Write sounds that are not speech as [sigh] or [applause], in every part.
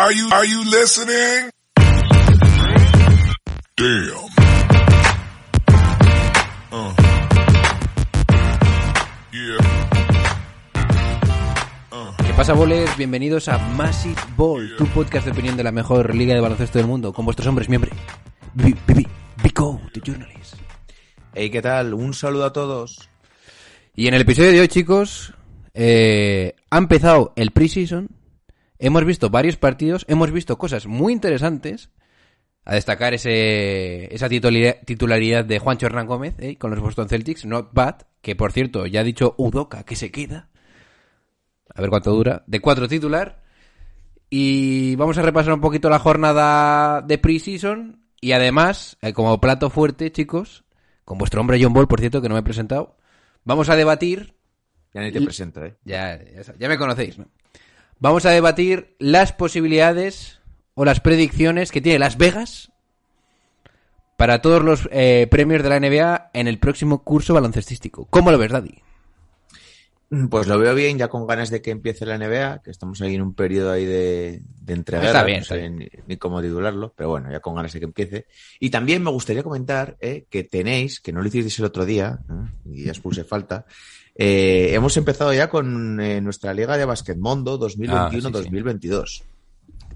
Are you are you listening? Damn. Uh. Yeah. ¿Qué pasa, boles? Bienvenidos a Massive Ball, tu podcast de opinión de la mejor liga de baloncesto del mundo, con vuestros hombres miembros. Bico, the journalist. Hey, ¿qué tal? Un saludo a todos. Y en el episodio de hoy, chicos, eh, ha empezado el preseason. Hemos visto varios partidos, hemos visto cosas muy interesantes. A destacar ese, esa titularidad, de Juancho Hernán Gómez eh, con los Boston Celtics, not bad, que por cierto ya ha dicho Udoca que se queda. A ver cuánto dura. De cuatro titular. Y vamos a repasar un poquito la jornada de preseason. Y además, eh, como plato fuerte, chicos, con vuestro hombre John Ball, por cierto, que no me he presentado, vamos a debatir. Ya ni te presento, ¿eh? Ya, ya, ya me conocéis, ¿no? Vamos a debatir las posibilidades o las predicciones que tiene Las Vegas para todos los eh, premios de la NBA en el próximo curso baloncestístico. ¿Cómo lo ves, Daddy? Pues lo veo bien, ya con ganas de que empiece la NBA, que estamos ahí en un periodo ahí de, de Está bien, no sé ni, ni cómo titularlo, pero bueno, ya con ganas de que empiece. Y también me gustaría comentar eh, que tenéis, que no lo hicisteis el otro día, ¿eh? y ya os puse falta, eh, hemos empezado ya con eh, nuestra Liga de Basquetmundo Ah, sí, 2021-2022.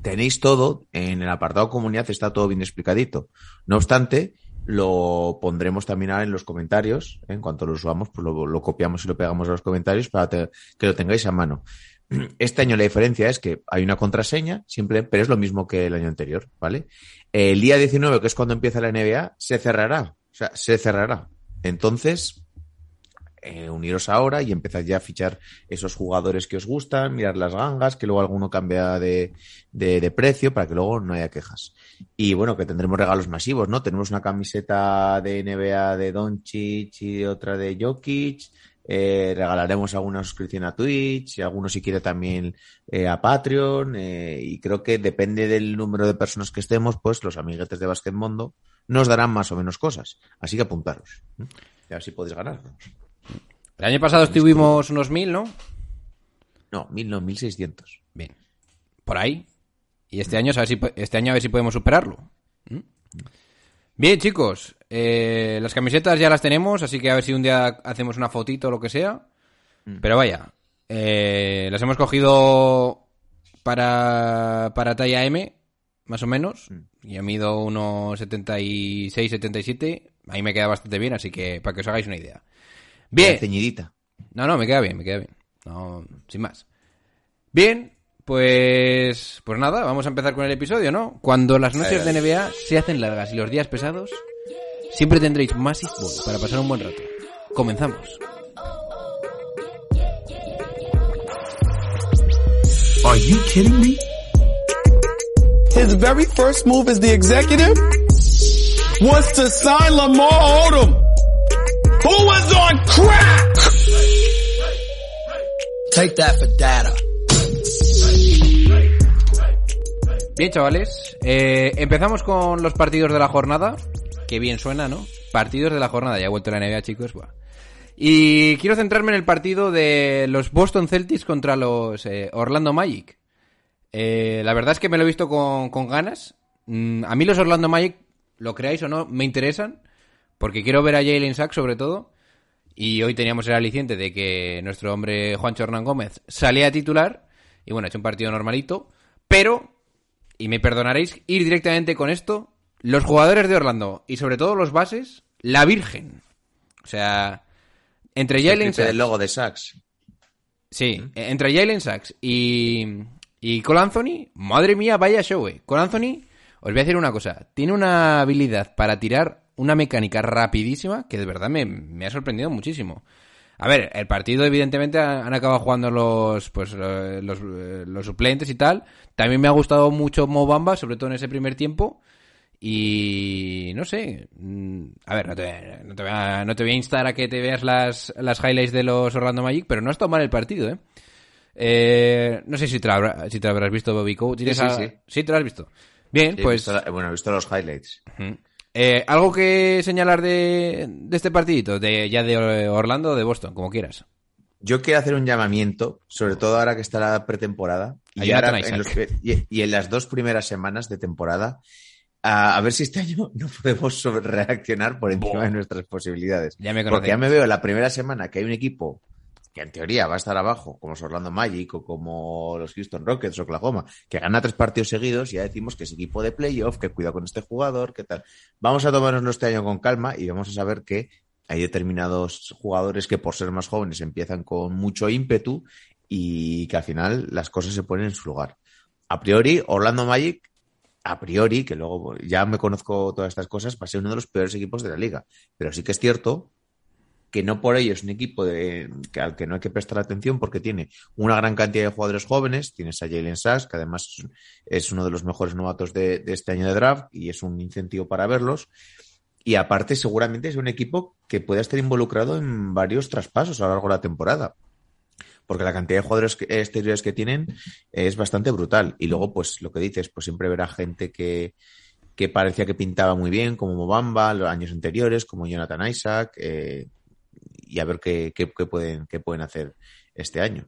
Tenéis todo, en el apartado comunidad está todo bien explicadito. No obstante, lo pondremos también ahora en los comentarios. En cuanto lo subamos, pues lo, lo copiamos y lo pegamos a los comentarios para te- que lo tengáis a mano. [clears throat] Este año la diferencia es que hay una contraseña, siempre, pero es lo mismo que el año anterior, ¿vale? El día 19, que es cuando empieza la NBA, se cerrará. O sea, se cerrará. Entonces, eh, uniros ahora y empezad ya a fichar esos jugadores que os gustan, mirar las gangas, que luego alguno cambia de, de, precio para que luego no haya quejas. Y bueno, que tendremos regalos masivos, ¿no? Tenemos una camiseta de NBA de Doncic y otra de Jokic. Eh, regalaremos alguna suscripción a Twitch y algunos si quiere también eh, a Patreon. y creo que depende del número de personas que estemos, pues los amiguetes de Basket Mundo nos darán más o menos cosas. Así que apuntaros. Y a ver si podéis ganarnos. El año pasado estuvimos unos mil, ¿no? No, mil no, mil seiscientos. Bien. Por ahí. Y este año, a ver si, este año a ver si podemos superarlo. ¿Mm? Bien, chicos. eh, las camisetas ya las tenemos, así que a ver si un día hacemos una fotito o lo que sea. Pero vaya. eh, las hemos cogido para, para talla M, más o menos. Y he mido unos 76, 77. Ahí me queda bastante bien, así que para que os hagáis una idea. Bien. Ceñidita. No, no, me queda bien, me queda bien. No, sin más. Bien, pues pues nada, vamos a empezar con el episodio, ¿no? Cuando las noches de NBA se hacen largas y los días pesados, siempre tendréis Massive Ball para pasar un buen rato. Comenzamos. Are you kidding me? His very first move as the executive was to sign Lamar Odom, who was on crack. Take that for data. Bien, chavales, eh, empezamos con los partidos de la jornada. Que bien suena, ¿no? Partidos de la jornada, ya ha vuelto la NBA, chicos. buah. Y quiero centrarme en el partido de los Boston Celtics contra los eh, Orlando Magic. Eh, la verdad es que me lo he visto con, con ganas. Mm, a mí los Orlando Magic, lo creáis o no, me interesan. Porque quiero ver a Jalen Sack sobre todo. Y hoy teníamos el aliciente de que nuestro hombre Juancho Hernán Gómez salía a titular. Y bueno, ha hecho un partido normalito. Pero y me perdonaréis ir directamente con esto, los jugadores de Orlando y sobre todo los bases, la Virgen. O sea, entre Jalen El Sachs, logo de Sachs. sí, eh, entre Jalen Sachs y y Cole Anthony, madre mía, vaya show, eh. Cole Anthony, os voy a decir una cosa, tiene una habilidad para tirar una mecánica rapidísima que de verdad me, me ha sorprendido muchísimo. A ver, el partido evidentemente han acabado jugando los pues eh, los, eh, los suplentes y tal. También me ha gustado mucho Mobamba, sobre todo en ese primer tiempo. Y no sé, mm, a ver, no te, no te voy a, no te voy a instar a que te veas las, las highlights de los Orlando Magic, pero no ha estado mal el partido, ¿eh? Eh, no sé si te, lo habrá- si te lo habrás visto, Bobby. ¿Tienes Sí, sí, a- sí. Sí, te lo has visto. Bien, Sí, he pues... visto la- bueno, he visto los highlights. Eh, ¿Algo que señalar de, de este partidito? De, ya de Orlando o de Boston, como quieras. Yo quiero hacer un llamamiento, sobre todo ahora que está la pretemporada y, ahora en los- y- y en las dos primeras semanas de temporada, a, a ver si este año [laughs] no podemos reaccionar por encima de nuestras posibilidades. Ya me Porque ya me veo la primera semana que hay un equipo que en teoría va a estar abajo, como los Orlando Magic o como los Houston Rockets o Oklahoma, que gana tres partidos seguidos ya decimos que es equipo de playoff, que cuida con este jugador, que tal. Vamos a tomárnoslo este año con calma y vamos a saber que hay determinados jugadores que por ser más jóvenes empiezan con mucho ímpetu y que al final las cosas se ponen en su lugar. A priori, Orlando Magic, a priori, que luego ya me conozco todas estas cosas, va a ser uno de los peores equipos de la liga. Pero sí que es cierto que no por ello es un equipo de, que, al que no hay que prestar atención porque tiene una gran cantidad de jugadores jóvenes. Tienes a Jalen Sachs, que además es, uno de los mejores novatos de, este año de draft y es un incentivo para verlos. Y aparte, seguramente es un equipo que puede estar involucrado en varios traspasos a lo largo de la temporada. Porque la cantidad de jugadores exteriores que tienen es bastante brutal. Y luego, pues lo que dices, pues siempre verá gente que, que parecía que pintaba muy bien, como Mobamba, los años anteriores, como Jonathan Isaac, eh, y a ver qué, qué- qué pueden, qué pueden hacer este año.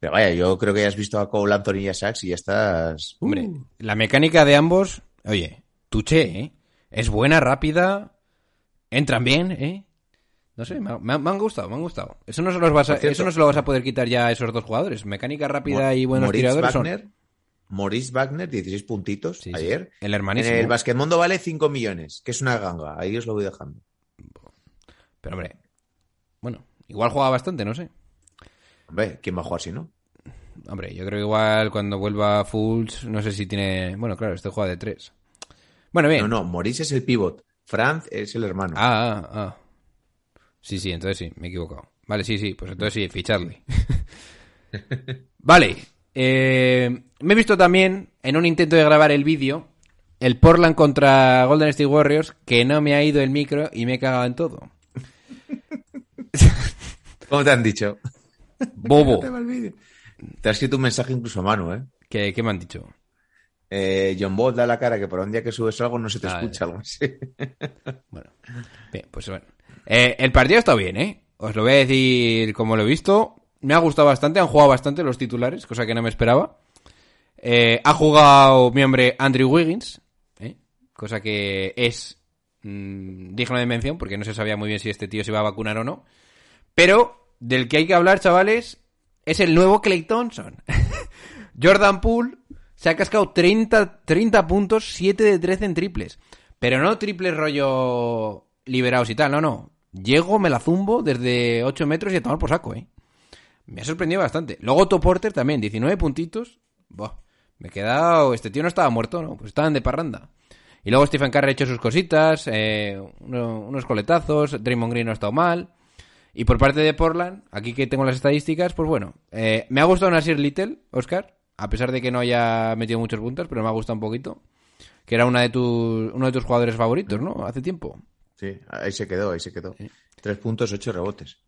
Pero vaya, yo creo que ya has visto a Cole Anthony y a Sachs y ya estás. Hombre, Uh, la mecánica de ambos, oye, tuché, ¿eh? Es buena, rápida, entran bien, ¿eh? No sé, me, ha- me ha- me han gustado, me han gustado. Eso no, se los vas a, eso no se lo vas a poder quitar ya a esos dos jugadores. Mecánica rápida y buenos Moritz tiradores son. Wagner, Maurice Wagner, 16 puntitos Sí, sí. ayer. El En hermanísimo. el Basquetmundo vale 5 millones, que es una ganga. Ahí os lo voy dejando. Pero hombre, bueno, igual juega bastante, no sé. Hombre, ¿quién va a jugar si no? Hombre, yo creo que igual cuando vuelva Fultz, no sé si tiene... Bueno, claro, este juega de tres. Bueno, bien. No, no, Maurice es el pivot. Franz es el hermano. Ah, ah, ah. Sí, sí, entonces sí, me he equivocado. Vale, sí, sí, pues entonces sí, [laughs] ficharle. vale. eh, me he visto también en un intento de grabar el vídeo el Portland contra Golden State Warriors que no me ha ido el micro y me he cagado en todo. ¿Cómo te han dicho? [laughs] Bobo. Te va el vídeo. Te ha escrito un mensaje incluso a mano, ¿eh? ¿Qué, qué me han dicho? Eh, John Ball da la cara que por un día que subes algo no se te Ah, escucha, algo así. [laughs] Bueno, bien, pues bueno. Eh, el partido ha estado bien, ¿eh? Os lo voy a decir como lo he visto. Me ha gustado bastante, han jugado bastante los titulares, cosa que no me esperaba. Eh, ha jugado mi hombre Andrew Wiggins, ¿eh? cosa que es mm, digno de mención, porque no se sabía muy bien si este tío se iba a vacunar o no. Pero del que hay que hablar, chavales, es el nuevo Clay Thompson. [laughs] Jordan Poole se ha cascado 30, 30 puntos, 7 de 13 en triples. Pero no triples rollo liberados y tal, no, no. Llego, me la zumbo desde 8 metros y a tomar por saco, ¿eh? Me ha sorprendido bastante. Luego Otto Porter también, 19 puntitos. Buah, me he quedado... Este tío no estaba muerto, ¿no? Pues estaban de parranda. Y luego Stephen Curry ha hecho sus cositas, eh, uno- unos coletazos, Draymond Green no ha estado mal. Y por parte de Portland, aquí que tengo las estadísticas, pues bueno, eh, me ha gustado Nasir Little, Oscar, a pesar de que no haya metido muchos puntos, pero me ha gustado un poquito. Que era una de tus, uno de tus jugadores favoritos, ¿no? Hace tiempo. Sí, ahí se quedó, ahí se quedó. Tres puntos, ocho rebotes.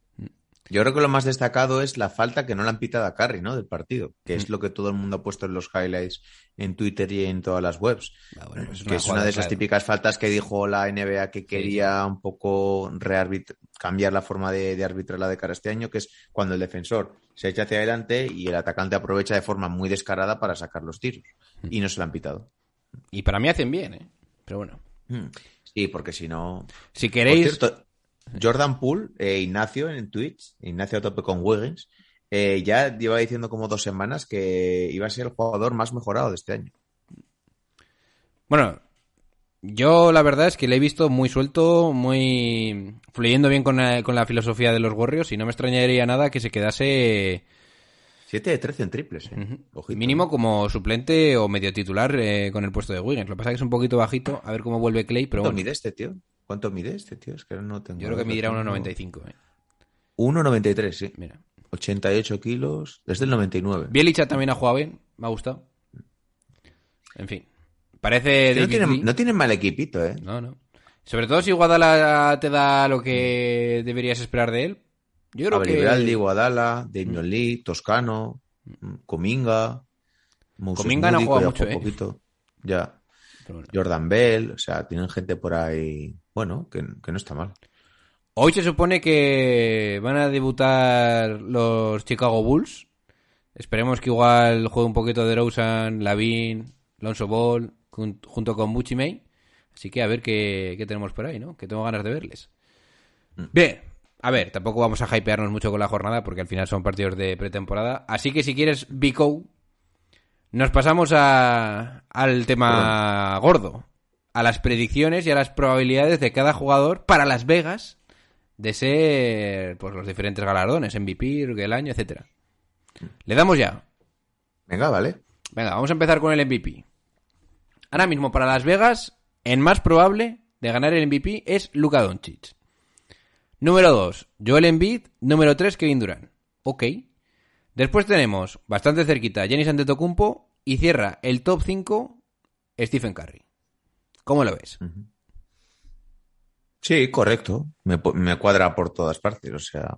Yo creo que lo más destacado es la falta que no le han pitado a Curry, ¿no? Del partido, que es lo que todo el mundo ha puesto en los highlights en Twitter y en todas las webs. Ah, bueno, es que es una de esas clara. típicas faltas que dijo la NBA que quería un poco cambiar la forma de, de arbitrarla de cara a este año, que es cuando el defensor se echa hacia adelante y el atacante aprovecha de forma muy descarada para sacar los tiros. Hmm. Y no se lo han pitado. Y para mí hacen bien, ¿eh? Pero bueno. Mm. Sí, porque si no. Si queréis... cierto, Jordan Poole, eh, Ignacio en Twitch, Ignacio a tope con Wiggins, eh, ya lleva diciendo como dos semanas que iba a ser el jugador más mejorado de este año. Bueno, yo la verdad es que le he visto muy suelto, muy fluyendo bien con la, con la filosofía de los Warriors y no me extrañaría nada que se quedase 7 de 13 en triples, eh. mínimo como suplente o medio titular eh, con el puesto de Wiggins. Lo que pasa es que es un poquito bajito, a ver cómo vuelve Clay, pero ¿Cuánto bueno, mide este tío? ¿Cuánto mide este tío? Es que no tengo. yo creo que medirá 1,95. eh. 1,93, sí. Mira. 88 kilos, desde el 99. Bielicha también ha jugado bien, me ha gustado. En fin. Parece no, tienen, no mal equipito, ¿eh? No, no. Sobre todo si Guadalajara te da lo que deberías esperar de él. Yo creo que... Abelibraldi, Guadala, Damian Lee, Toscano, Cominga, Moses Cominga no Moody, juega que ya mucho, ¿eh? poquito. Ya. Bueno. Jordan Bell, o sea, tienen gente por ahí, bueno, que, que no está mal. Hoy se supone que van a debutar los Chicago Bulls. Esperemos que igual juegue un poquito de Rosen, Lavin, Lonzo Ball, jun- junto con Bucci May. Así que a ver qué, qué tenemos por ahí, ¿no? Que tengo ganas de verles. Bien, a ver, tampoco vamos a hypearnos mucho con la jornada porque al final son partidos de pretemporada. Así que si quieres, Bico, nos pasamos a, al tema gordo. A las predicciones y a las probabilidades de cada jugador para Las Vegas de ser pues los diferentes galardones, MVP, del año, etcétera. Le damos ya. Venga, vale. Venga, vamos a empezar con el MVP. Ahora mismo para Las Vegas, el más probable de ganar el MVP es Luka Doncic. Número 2, Joel Embiid. Número 3, Kevin Durant. Ok. Después tenemos, bastante cerquita, Giannis Antetokounmpo. Y cierra el top 5, Stephen Curry. ¿Cómo lo ves? Sí, correcto. Me, cuadra por todas partes, o sea.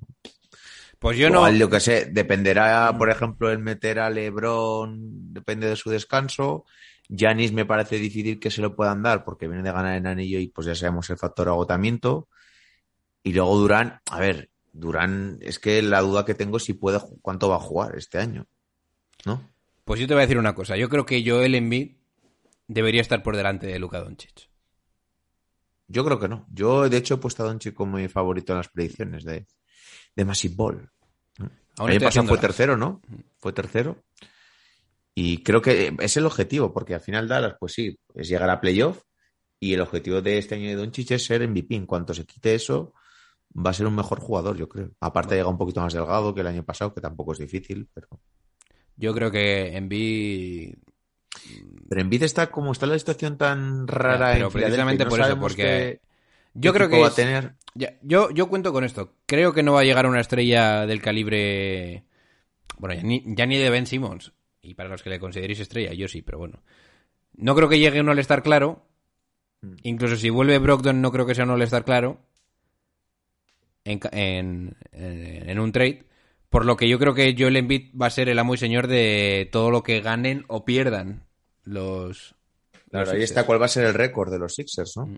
Pues yo no... Yo que sé, dependerá, por ejemplo, el meter a LeBron, depende de su descanso. Yanis me parece difícil que se lo puedan dar porque viene de ganar en anillo y pues ya sabemos el factor agotamiento. Y luego Durán, a ver, Durán, es que la duda que tengo es si puede, cuánto va a jugar este año. ¿No? Pues yo te voy a decir una cosa. Yo creo que Joel Embiid debería estar por delante de Luka Doncic. Yo creo que no. Yo, de hecho, he puesto a Doncic como mi favorito en las predicciones de, de Massive Ball. Aún el pasado fue tercero, ¿no? Fue tercero. Y creo que es el objetivo, porque al final Dallas, pues sí, es llegar a playoff. Y el objetivo de este año de Doncic es ser MVP. En cuanto se quite eso, va a ser un mejor jugador, yo creo. Aparte, llega un poquito más delgado que el año pasado, que tampoco es difícil. Pero, Yo creo que Embiid pero Embiid está como está la situación tan rara pero en precisamente no por eso, porque yo creo que va es- a tener. Ya, yo, yo cuento con esto. Creo que no va a llegar una estrella del calibre. Bueno, ya ni, ya ni de Ben Simmons. Y para los que le consideréis estrella, yo sí, pero bueno. No creo que llegue un All-Star claro. Incluso si vuelve Brogdon, no creo que sea un All-Star claro. En, en- en un trade. Por lo que yo creo que Joel Embiid va a ser el amo y señor de todo lo que ganen o pierdan los. Claro, los ahí Sixers. está cuál va a ser el récord de los Sixers, ¿no?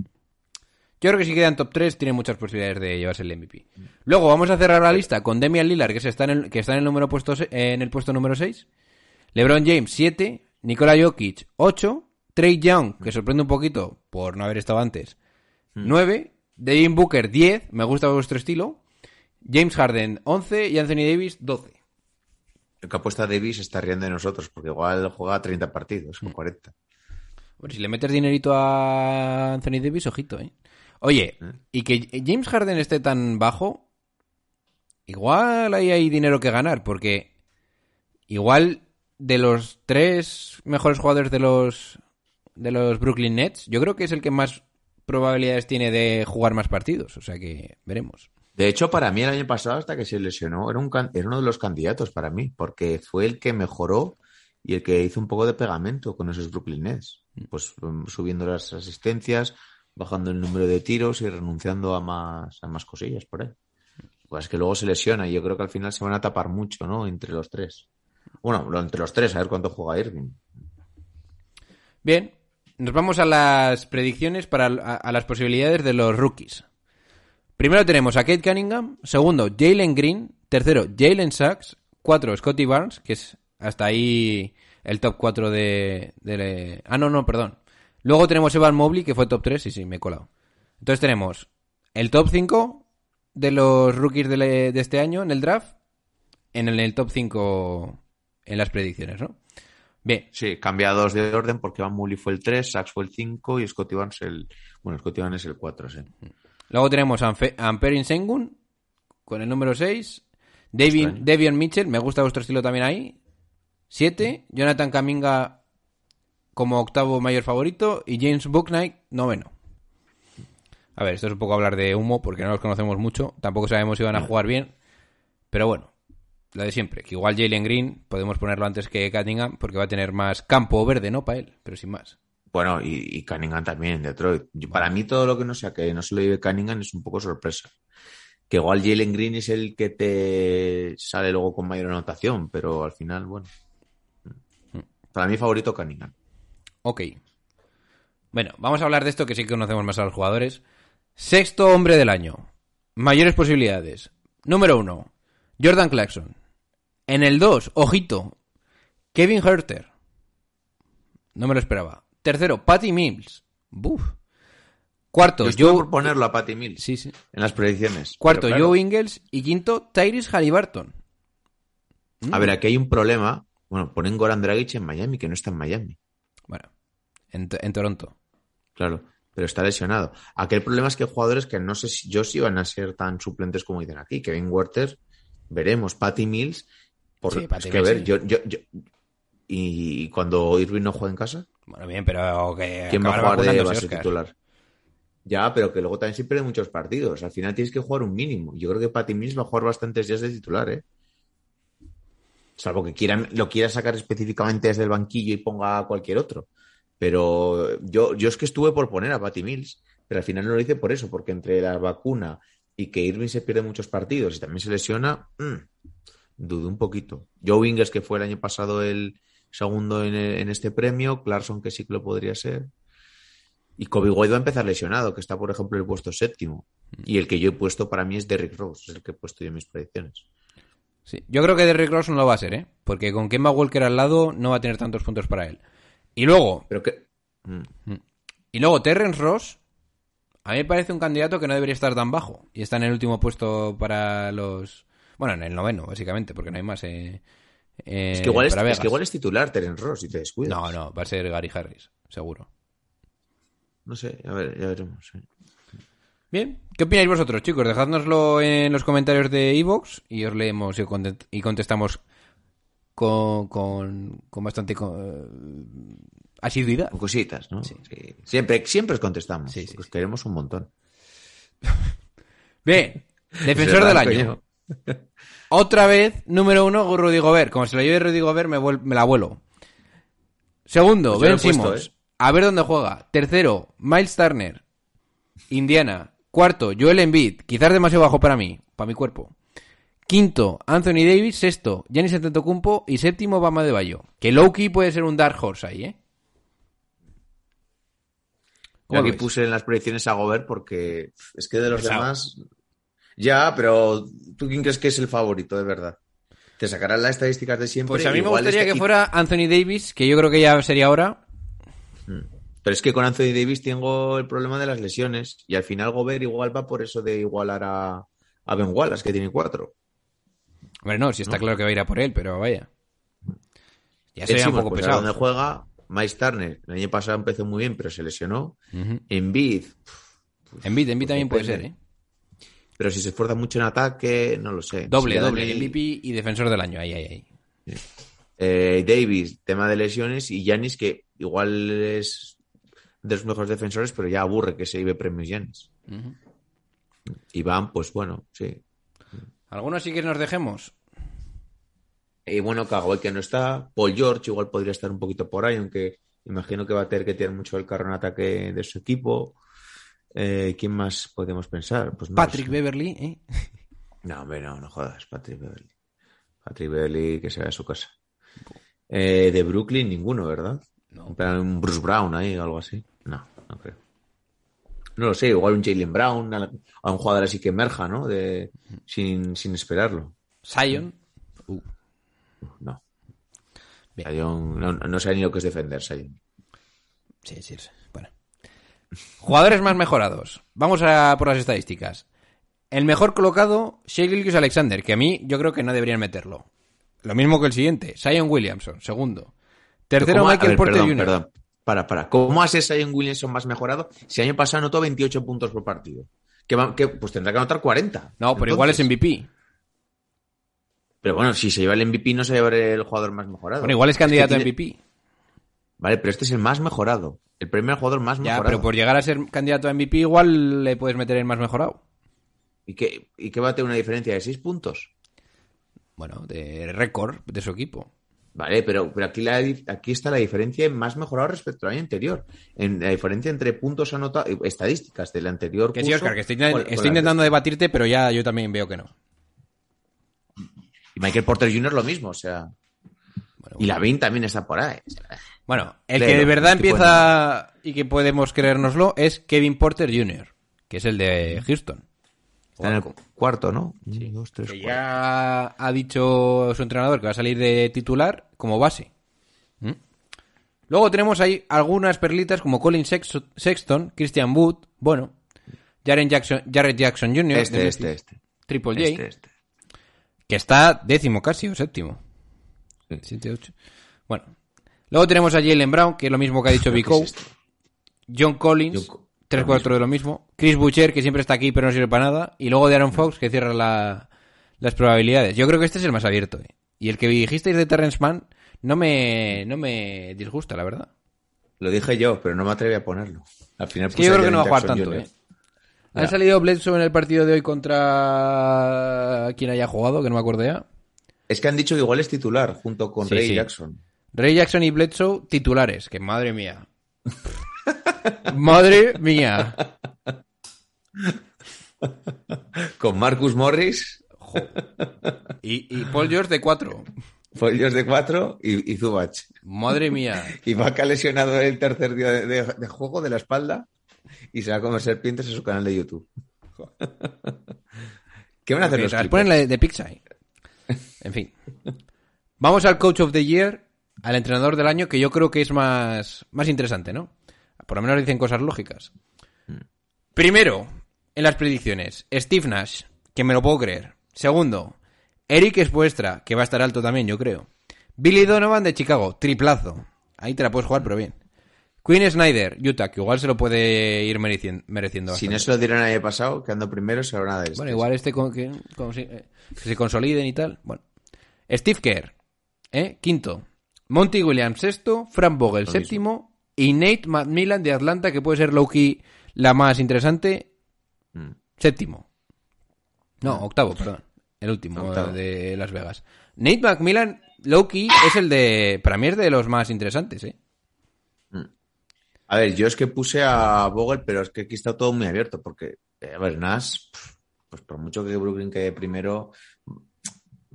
Yo creo que si quedan top 3 tiene muchas posibilidades de llevarse el MVP. Luego vamos a cerrar la lista con Demian Lillard, que, se está, en el, que está en el, número puesto, en el puesto número 6. LeBron James, 7. Nikola Jokic, 8. Trey Young, que sorprende un poquito por no haber estado antes, 9. Devin Booker, 10. Me gusta vuestro estilo. James Harden, 11. Y Anthony Davis, 12. El que apuesta Davis está riendo de nosotros, porque igual juega 30 partidos o 40. Bueno, si le metes dinerito a Anthony Davis, ojito, ¿eh? Oye, y que James Harden esté tan bajo, igual ahí hay dinero que ganar, porque igual de los tres mejores jugadores de los de los Brooklyn Nets, yo creo que es el que más probabilidades tiene de jugar más partidos, o sea que veremos. De hecho, para mí el año pasado, hasta que se lesionó, era, un, can- era uno de los candidatos para mí, porque fue el que mejoró y el que hizo un poco de pegamento con esos Brooklyn Nets. Pues um, subiendo las asistencias, bajando el número de tiros y renunciando a más, a más cosillas por ahí. Pues es que luego se lesiona y yo creo que al final se van a tapar mucho, ¿no? Entre los tres. Bueno, entre los tres, a ver cuánto juega Irving. Bien, nos vamos a las predicciones para a, a las posibilidades de los rookies. Primero tenemos a Kate Cunningham, segundo Jalen Green, tercero Jalen Sachs, cuatro Scotty Barnes, que es hasta ahí el top 4 de, de- Ah, no, no, perdón. Luego tenemos Evan Mobley, que fue top 3, sí, sí, me he colado. Entonces tenemos el top 5 de los rookies de, le- de este año en el draft, en el, en el top 5 en las predicciones, ¿no? Bien, Sí, cambiados de orden porque Van Mully fue el 3, Sachs fue el 5 y Scotty Barnes el... Bueno, Scotty Barnes es el 4, sí. Luego tenemos a Amperin Sengun con el número 6. David, Extraño. Devion Mitchell, me gusta vuestro estilo también ahí. 7. Jonathan Kaminga como octavo mayor favorito. Y James Booknight, noveno. A ver, esto es un poco hablar de humo porque no los conocemos mucho. Tampoco sabemos si van a jugar bien. Pero bueno, lo de siempre, que igual Jalen Green podemos ponerlo antes que Cunningham porque va a tener más campo verde, ¿no? Para él, pero sin más. Bueno, y, y Cunningham también en Detroit. Para mí todo lo que no sea que no se lo lleve Cunningham es un poco sorpresa. Que igual Jalen Green es el que te sale luego con mayor anotación, pero al final, bueno. Para mí favorito Cunningham. Ok. Bueno, vamos a hablar de esto que sí que conocemos más a los jugadores. Sexto hombre del año. Mayores posibilidades. Número uno, Jordan Clarkson. En el 2, ojito, Kevin Herter. No me lo esperaba. Tercero, Patty Mills. Buf. Cuarto, Yo Joe... por ponerlo a Patty Mills Sí, sí. en las predicciones. Cuarto, claro, Joe Ingles. Y quinto, Tyrese Halliburton. A ver, aquí hay un problema. Bueno, ponen Goran Dragic en Miami, que no está en Miami. Bueno, en, en Toronto. Claro, pero está lesionado. Aquel problema es que hay jugadores que no sé si yo si van a ser tan suplentes como dicen aquí. Kevin Werther, veremos. Patty Mills, por, Sí, Patty es que a Mills, ver, sí. yo, yo, yo- y cuando Irving no juega en casa, Bueno, bien, pero que ¿quién va a jugar de base titular? Ya, pero que luego también se pierden muchos partidos. Al final tienes que jugar un mínimo. Yo creo que Patty Mills va a jugar bastantes días de titular, ¿eh? Salvo que quieran, lo quiera sacar específicamente desde el banquillo y ponga a cualquier otro. Pero yo, yo es que estuve por poner a Patty Mills, pero al final no lo hice por eso, porque entre la vacuna y que Irving se pierde muchos partidos y también se lesiona, mm, dudo un poquito. Joe Ingles, que fue el año pasado el segundo en, este premio, Clarkson, que sí que lo podría ser. Y Kobe White va a empezar lesionado, que está, por ejemplo, el puesto séptimo. Y el que yo he puesto para mí es Derrick Rose, es el que he puesto yo en mis predicciones. Sí. Yo creo que Derrick Rose no lo va a ser, ¿eh? Porque con Kemba Walker al lado no va a tener tantos puntos para él. Y luego, Pero que. Mm. y luego Terrence Ross, a mí me parece un candidato que no debería estar tan bajo. Y está en el último puesto para los... Bueno, en el noveno, básicamente, porque no hay más. eh, eh, Es, que igual es, para es Vegas. que igual es titular Terence Ross y te descuidas. No, no, va a ser Gary Harris, seguro. No sé, a ver, ya veremos. Bien, ¿qué opináis vosotros, chicos? Dejádnoslo en los comentarios de Evox y os leemos y contestamos con, con, con bastante eh, asiduidad. Cositas, ¿no? Sí. Sí. Siempre, siempre os contestamos. Sí, os queremos un montón. [laughs] Bien, defensor [laughs] del año. [laughs] Otra vez, número uno, Rudy Gobert. Como se lo lleve Rudy Gobert, me, la vuelo. Segundo, Pues Ben puesto. ¿eh? A ver dónde juega. Tercero, Miles Turner. Indiana. Cuarto, Joel Embiid. Quizás demasiado bajo para mí, para mi cuerpo. Quinto, Anthony Davis. Sexto, Giannis Antetokounmpo. Y séptimo, Bama de Bayo. Que Loki puede ser un Dark Horse ahí, ¿eh? Yo ¿Cómo lo aquí puse en las predicciones a Gobert porque es que de los demás. Ya, pero ¿tú quién crees que es el favorito de verdad? Te sacarán las estadísticas de siempre. Pues a mí me gustaría este- que fuera Anthony Davis, que yo creo que ya sería ahora. Pero es que con Anthony Davis tengo el problema de las lesiones. Y al final Gobert igual va por eso de igualar a, a Ben Wallace, que tiene cuatro. Hombre, no, si está claro que va a ir a por él, pero vaya. Ya sería Encima, un poco pues, pesado. donde juega, Miles Turner. El año pasado empezó muy bien, pero se lesionó. Ujú. Embiid. Envid, Envid también puede ser. ¿eh? Pero si se esfuerza mucho en ataque, no lo sé. Doble, Si doble. MVP y defensor del año. Ahí, ahí, ahí. Eh, Davis, tema de lesiones. Y Yanis, que igual es de los mejores defensores, pero ya aburre que se lleve premios Yanis. Ujú. Iván, pues bueno, sí. ¿Algunos sí que nos dejemos? Y bueno, Kawhi que no está. Paul George igual podría estar un poquito por ahí, aunque imagino que va a tener que tirar mucho el carro en ataque de su equipo. Eh, ¿Quién más podemos pensar? Pues no Patrick sé. Beverly, ¿eh? [laughs] No, hombre, no, no jodas, Patrick Beverly. Patrick Beverly que se a su casa. Eh, de Brooklyn, ninguno, ¿verdad? No. Un Bruce Brown ahí o algo así. No, no creo. No lo sé, igual un Jalen Brown, a un jugador así que emerja, ¿no? De, sin, sin esperarlo. Zion. No. Bien. Sion- no, no sé ni lo que es defender, Sion. Sí, sí, sí. Jugadores más mejorados. Vamos a por las estadísticas. El mejor colocado, Shea Gilgeous Alexander, que a mí yo creo que no deberían meterlo. Lo mismo que el siguiente, Zion Williamson, segundo. Tercero, ¿Cómo- a Michael ver, Porter perdón, Jr. Perdón, para, para. ¿Cómo hace Sion Williamson más mejorado si el año pasado anotó 28 puntos por partido? Que, va- que, pues tendrá que anotar 40. No, pero igual es MVP. Pero bueno, si se lleva el MVP no se lleva el jugador más mejorado. Bueno, igual es que candidato a MVP. Vale, pero este es el más mejorado. El primer jugador más Ya, mejorado. pero por llegar a ser candidato a MVP igual le puedes meter el más mejorado. ¿Y qué, ¿Y qué va a tener una diferencia de 6 puntos? bueno, de récord de su equipo. Vale, pero, pero aquí, la, aquí está la diferencia en más mejorado respecto al año anterior. En la diferencia entre puntos anotados, estadísticas del anterior Que sí, curso Oscar, que estoy, con- con estoy la- intentando debatirte, pero ya yo también veo que no. Y Michael Porter Jr. lo mismo, o sea. Bueno, Y Lavin también está por ahí. Bueno, el que de verdad es que empieza y que podemos creérnoslo es Kevin Porter Jr., que es el de Houston. Está en el cuarto, ¿no? Sí. Dos, tres, Que ya ha dicho su entrenador que va a salir de titular como base. ¿Mm? Luego tenemos ahí algunas perlitas como Colin Sex- Sexton, Christian Wood, bueno, Jackson, Jared Jackson Jr., Este, de este, este. Triple J, Este, este. que está décimo casi o séptimo. Sí. Siete, ocho. Bueno, luego tenemos a Jalen Brown, que es lo mismo que ha dicho [laughs] ¿Qué Vico, es? John Collins, John Co- 3-4 de lo mismo. Chris Butcher, que siempre está aquí pero no sirve para nada. Y luego de Aaron Fox, que cierra la- las probabilidades. Yo creo que este es el más abierto. ¿eh? Y el que dijisteis de Terrence Mann no me, no me disgusta, la verdad. Lo dije yo, pero no me atreví a ponerlo. Al final Es que yo creo que no va a jugar tanto. ¿eh? Han salido Bledsoe en el partido de hoy contra quien haya jugado, que no me acuerdo ya. Es que han dicho que igual es titular junto con Sí, Ray sí. Jackson. Ray Jackson y Bledsoe titulares, que madre mía. madre mía. Con Marcus Morris, Y, y Paul George de 4. Follos de cuatro y, y Zubac. Madre mía. Y Vaca lesionado el tercer día de, de- de juego de la espalda y se va a comer serpientes en su canal de YouTube. ¿Qué van a hacer Que los ponen la de, de Pixar. En fin. Vamos al Coach of the Year, al entrenador del año, que yo creo que es más, más interesante, ¿no? Por lo menos dicen cosas lógicas. Primero, en las predicciones, Steve Nash, que me lo puedo creer. Segundo, Eric Espuestra, que va a estar alto también, yo creo. Billy Donovan de Chicago, triplazo. Ahí te la puedes jugar, pero bien. Queen Snyder, Utah, que igual se lo puede ir merecien- mereciendo. Si no se lo dieron el año pasado, quedando primero, se lo van a dar este. Bueno, igual este con- que, con- eh, que se consoliden y tal. Bueno. Steve Kerr, ¿eh? quinto. Monty Williams, sexto. Frank Vogel, Lo séptimo. Y Nate McMillan de Atlanta, que puede ser Loki la más interesante, Mm. séptimo. No, octavo, perdón. El último Octavo. de Las Vegas. Nate McMillan, Loki, es el de. Para mí es de los más interesantes, ¿eh? A ver, yo es que puse a Vogel, pero es que aquí está todo muy abierto, porque, eh, a ver, Nash, pf, pues por mucho que Brooklyn quede primero,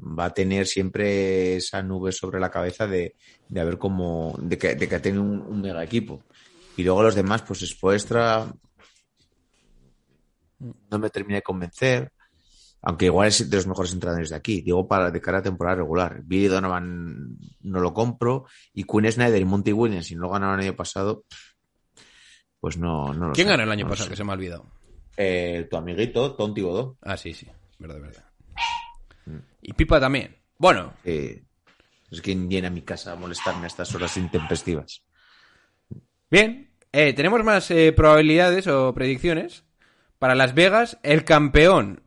va a tener siempre esa nube sobre la cabeza de, de a ver cómo, de que, de que tiene un, un mega equipo. Y luego los demás, pues Spoestra, no me termina de convencer, aunque igual es de los mejores entrenadores de aquí. Digo, para de cara a temporada regular. Billy Donovan no lo compro, y Quinn Snyder y Monty Williams, si no lo ganaron el año pasado, pues no, no lo ¿Quién sé, ganó el año no pasado? Que se me ha olvidado. Eh, tu amiguito, Tom Thibodeau. Ah, sí, sí. Verdad, verdad. Y Pipa también. Bueno, es quien viene a mi casa a molestarme a estas horas intempestivas. Bien, eh, tenemos más eh, probabilidades o predicciones. Para Las Vegas, el campeón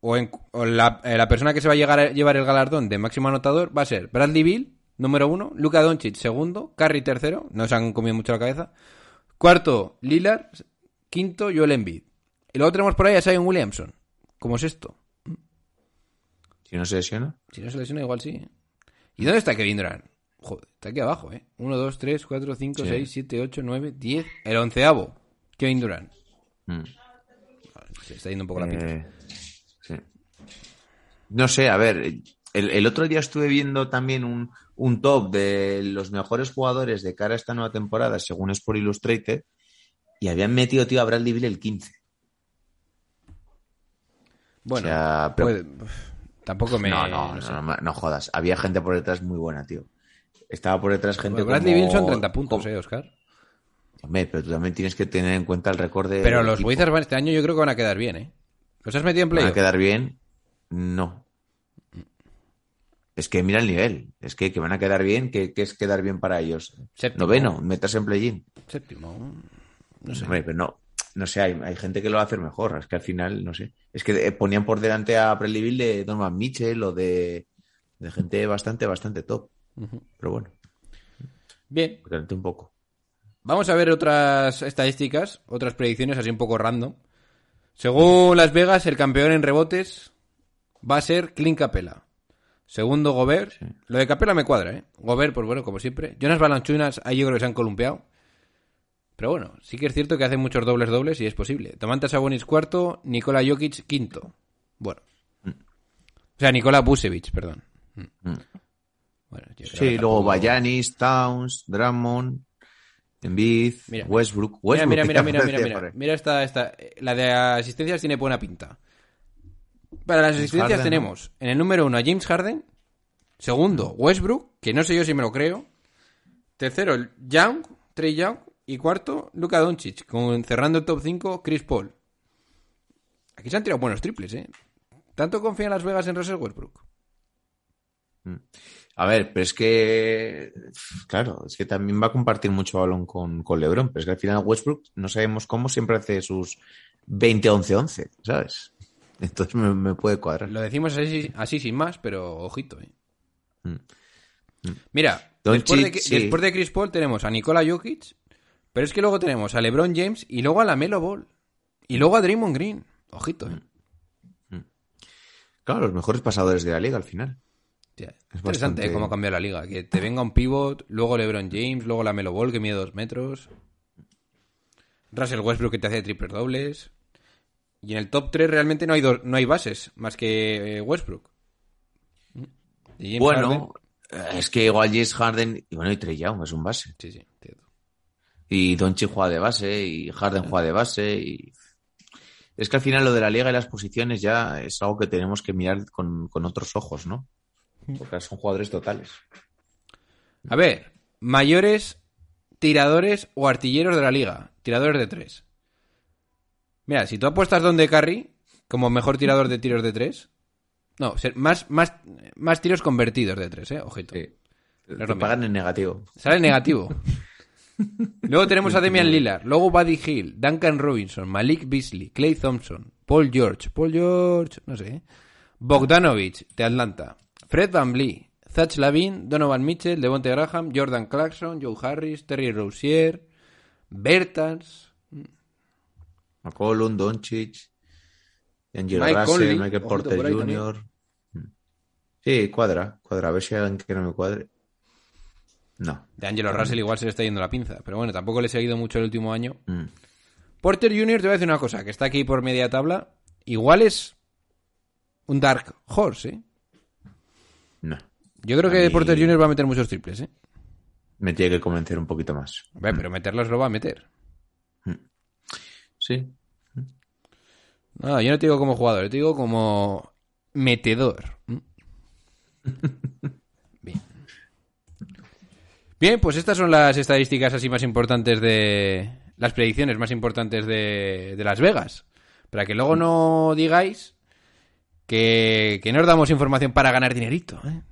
o, en- o la, eh, la persona que se va a llegar a llevar el galardón de máximo anotador va a ser Bradley Bill, número uno, Luka Doncic, segundo, Curry, tercero, no se han comido mucho la cabeza, cuarto, Lillard, quinto, Joel Embiid. Y luego tenemos por ahí a Zion Williamson, como sexto. Si no se lesiona, Si no se lesiona, igual sí. ¿Y dónde está Kevin Durant? Joder, está aquí abajo, ¿eh? 1, 2, 3, 4, 5, Sí. 6, 7, 8, 9, 10. El onceavo. Kevin Durant. Mm. Se está yendo un poco la pinza. Eh, sí. No sé, a ver, el, el otro día estuve viendo también un, un top de los mejores jugadores de cara a esta nueva temporada, según Sport Illustrated, y habían metido, tío, a Bradley Bill el 15. Bueno, o sea, pero- puede- tampoco me... no, no, no no, sé. no, no jodas. Había gente por detrás muy buena, tío. Estaba por detrás gente Bueno, Bradley como... Bill son 30 puntos, como- eh, Oscar. Hombre, pero tú también tienes que tener en cuenta el récord de... Pero los equipo. Wizards van este año yo creo que van a quedar bien, ¿eh? ¿Los has metido en ¿Van play? a quedar bien? No. Es que mira el nivel. Es que, que van a quedar bien, que, que es quedar bien para ellos. Séptimo. Noveno, metas en play-in. Séptimo. No sé. Hombre, pero no. No sé, hay, hay gente que lo va a hacer mejor. Es que al final, no sé. Es que eh, ponían por delante a Bill de Norman Mitchell o de, de gente bastante, bastante top. Pero bueno, Bien. un poco. Vamos a ver otras estadísticas, otras predicciones así un poco random. Según Las Vegas, el campeón en rebotes va a ser Clint Capela. Segundo, Gobert. Lo de Capela me cuadra, ¿eh? Gobert, pues bueno, como siempre. Jonas Balanchunas, ahí yo creo que se han columpiado. Pero bueno, sí que es cierto que hace muchos dobles dobles y es posible. Tomantas Sabonis cuarto, Nikola Jokic quinto. Bueno. O sea, Nikola Busevich, perdón. Mm. Bueno, yo creo Sí, luego Bayanis, Towns, Drummond, Embiid, Mira. Westbrook. Mira, Westbrook mira, mira, mira, mira, mira. ahí. Mira esta, esta. La de asistencias tiene buena pinta. Para las James asistencias Harden, tenemos en el número uno a James Harden. Segundo, Westbrook, que no sé yo si me lo creo. Tercero, Young, Trey Young. Y cuarto, Luka Doncic, con, cerrando el top 5, Chris Paul. Aquí se han tirado buenos triples, ¿eh? ¿Tanto confían Las Vegas en Russell Westbrook? A ver, pero es que, claro, es que también va a compartir mucho balón con, con LeBron, pero es que al final Westbrook no sabemos cómo siempre hace sus 20-11-11, ¿sabes? [laughs] Entonces me, me puede cuadrar. Lo decimos así, así sin más, pero ojito, ¿eh? Mm. Mira, Doncic, después de, sí. después de Chris Paul tenemos a Nikola Jokic, pero es que luego tenemos a LeBron James y luego a la Melo Ball. Y luego a Draymond Green. Ojito, ¿eh? Claro, los mejores pasadores de la liga al final. Hostia, Es interesante bastante- ¿eh? cómo cambió la liga. Que te venga un pivot, luego LeBron James, luego la Melo Ball que mide dos metros. Russell Westbrook que te hace triples dobles. Y en el top 3 realmente no hay, dos, no hay bases más que eh, Westbrook. James Bueno, Harden- es que igual James Harden, y bueno, y Trey Young es un base. Sí, sí. Y Doncic juega de base, y Harden juega de base, y... Es que al final lo de la liga y las posiciones ya es algo que tenemos que mirar con, con otros ojos, ¿no? Porque son jugadores totales. A ver, mayores tiradores o artilleros de la liga. Tiradores de tres. Mira, si tú apuestas donde Curry como mejor tirador de tiros de tres. No, más, más, más tiros convertidos de tres, eh. Ojito. Sí. lo Te pagan en negativo. Sale negativo. [laughs] Luego tenemos a Damian Lillard, luego Buddy Hill, Duncan Robinson, Malik Beasley, Clay Thompson, Paul George, Paul George, no sé. Bogdanovich de Atlanta, Fred Van Vliet, Zach Lavin, Donovan Mitchell, Devonte Graham, Jordan Clarkson, Joe Harris, Terry Rozier, Bertans, McCollum, Doncic, Angelo Mike Russell, Conley, Michael Porter Jr. Sí, cuadra, cuadra. A ver si alguien que no me cuadre. No. de Angelo Russell igual se le está yendo la pinza, pero bueno, tampoco le he seguido mucho el último año. Mm. Porter Jr. te voy a decir una cosa, que está aquí por media tabla, igual es un Dark Horse, ¿eh? No. Yo creo A que mí- Porter Jr. va a meter muchos triples, ¿eh? Me tiene que convencer un poquito más. A ver, pero meterlos lo va a meter. Sí. No, yo no te digo como jugador, yo te digo como metedor. [laughs] Bien. Pues estas son las estadísticas así más importantes de... Las predicciones más importantes de, de Las Vegas. Para que luego no digáis que, que no os damos información para ganar dinerito. ¿eh?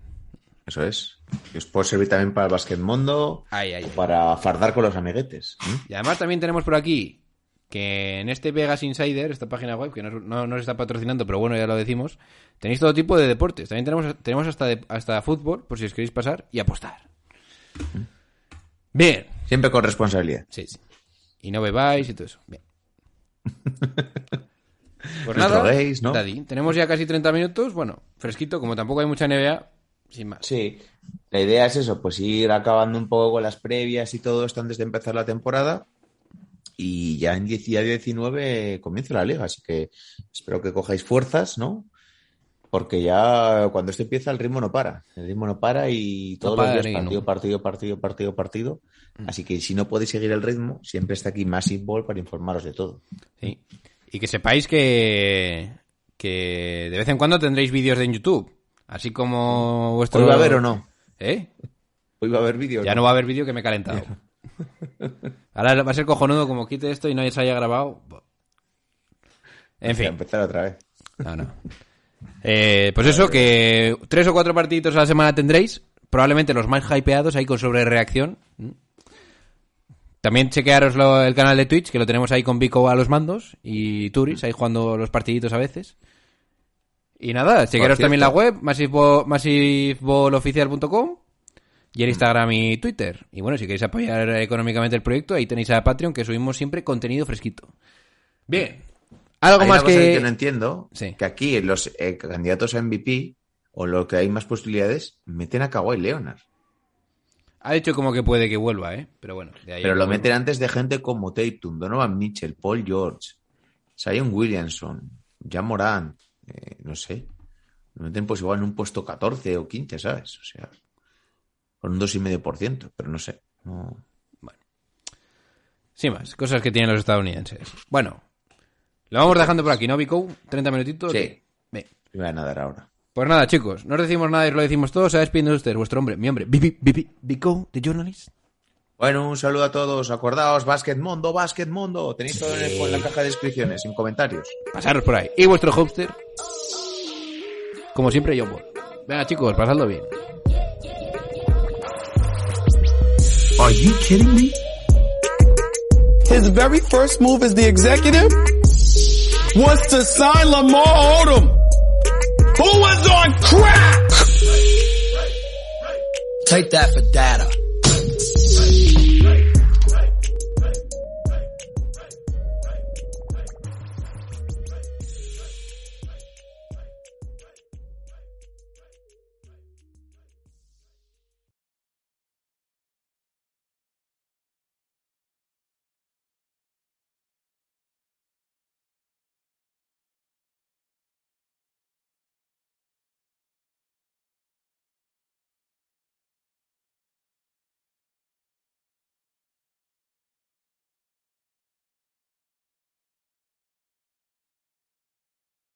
Eso es. Que os puede servir también para el básquet mundo Ay, ay, o ay. para fardar con los amiguetes. ¿Mm? Y además también tenemos por aquí que en este Vegas Insider, esta página web, que no, no nos está patrocinando, pero bueno, ya lo decimos, tenéis todo tipo de deportes. También tenemos, tenemos hasta, de- hasta fútbol, por si os queréis pasar, y apostar. Bien. Siempre con responsabilidad. Sí, sí. Y no bebáis y todo eso. Bien. [laughs] Pues nada, ¿no? Daddy, tenemos ya casi 30 minutos. Bueno, fresquito, como tampoco hay mucha NBA, sin más. Sí. La idea es eso, pues ir acabando un poco con las previas y todo esto antes de empezar la temporada. Y ya en 10 día 19 comienza la liga, así que espero que cojáis fuerzas, ¿no? Porque ya cuando esto empieza el ritmo no para. El ritmo no para y todos para los días partido, partido, partido, partido, partido. Así que si no podéis seguir el ritmo, siempre está aquí Massive Ball para informaros de todo. Sí. Y que sepáis que, que de vez en cuando tendréis vídeos de en YouTube. Así como vuestro... ¿Hoy va a haber o no? ¿Eh? Hoy va a haber vídeo. Ya no va a haber vídeo que me he calentado. [laughs] Ahora va a ser cojonudo como quite esto y no se haya grabado. En A fin. empezar otra vez. No, no. [laughs] Eh, pues eso, que tres o cuatro partiditos a la semana tendréis. Probablemente los más hypeados ahí con sobre reacción. También chequearos lo- el canal de Twitch, que lo tenemos ahí con Vico a los mandos y Turis ahí jugando los partiditos a veces. Y nada, chequearos también la web, massiveboloficial.com y el Instagram y Twitter. Y bueno, si queréis apoyar económicamente el proyecto, ahí tenéis a Patreon, que subimos siempre contenido fresquito. Bien. Algo Hay más una cosa que... que no entiendo, Sí. que aquí los eh, candidatos a MVP o lo que hay más posibilidades, meten a Kawhi Leonard. Ha dicho como que puede que vuelva, ¿eh? Pero bueno, de ahí a Pero lo vuelva. meten antes de gente como Tatum, Donovan Mitchell, Paul George, Zion Williamson, Jan Morant, eh, no sé. Lo meten pues igual en un puesto 14 o 15, ¿sabes? O sea, con un 2,5%, pero no sé. No. Sin más, cosas que tienen los estadounidenses. Bueno, lo vamos dejando por aquí, ¿no, Vico? 30 minutitos. Sí. Bien. Me voy a nadar ahora. Pues nada, chicos, no os decimos nada y os lo decimos todo. Se va despidiendo de ustedes, vuestro hombre, mi hombre, Bibi, Bibi, Vico, the journalist. Bueno, un saludo a todos. Acordaos, Basket Mundo, Basket Mundo. Tenéis todo en, el- en la caja de descripciones, en comentarios. Pasaros por ahí. Y vuestro hoster, como siempre, John Ball. Venga, chicos, pasadlo bien. Are you kidding me? His very first move as the executive was to sign Lamar Odom, who was on crack. Take that for data.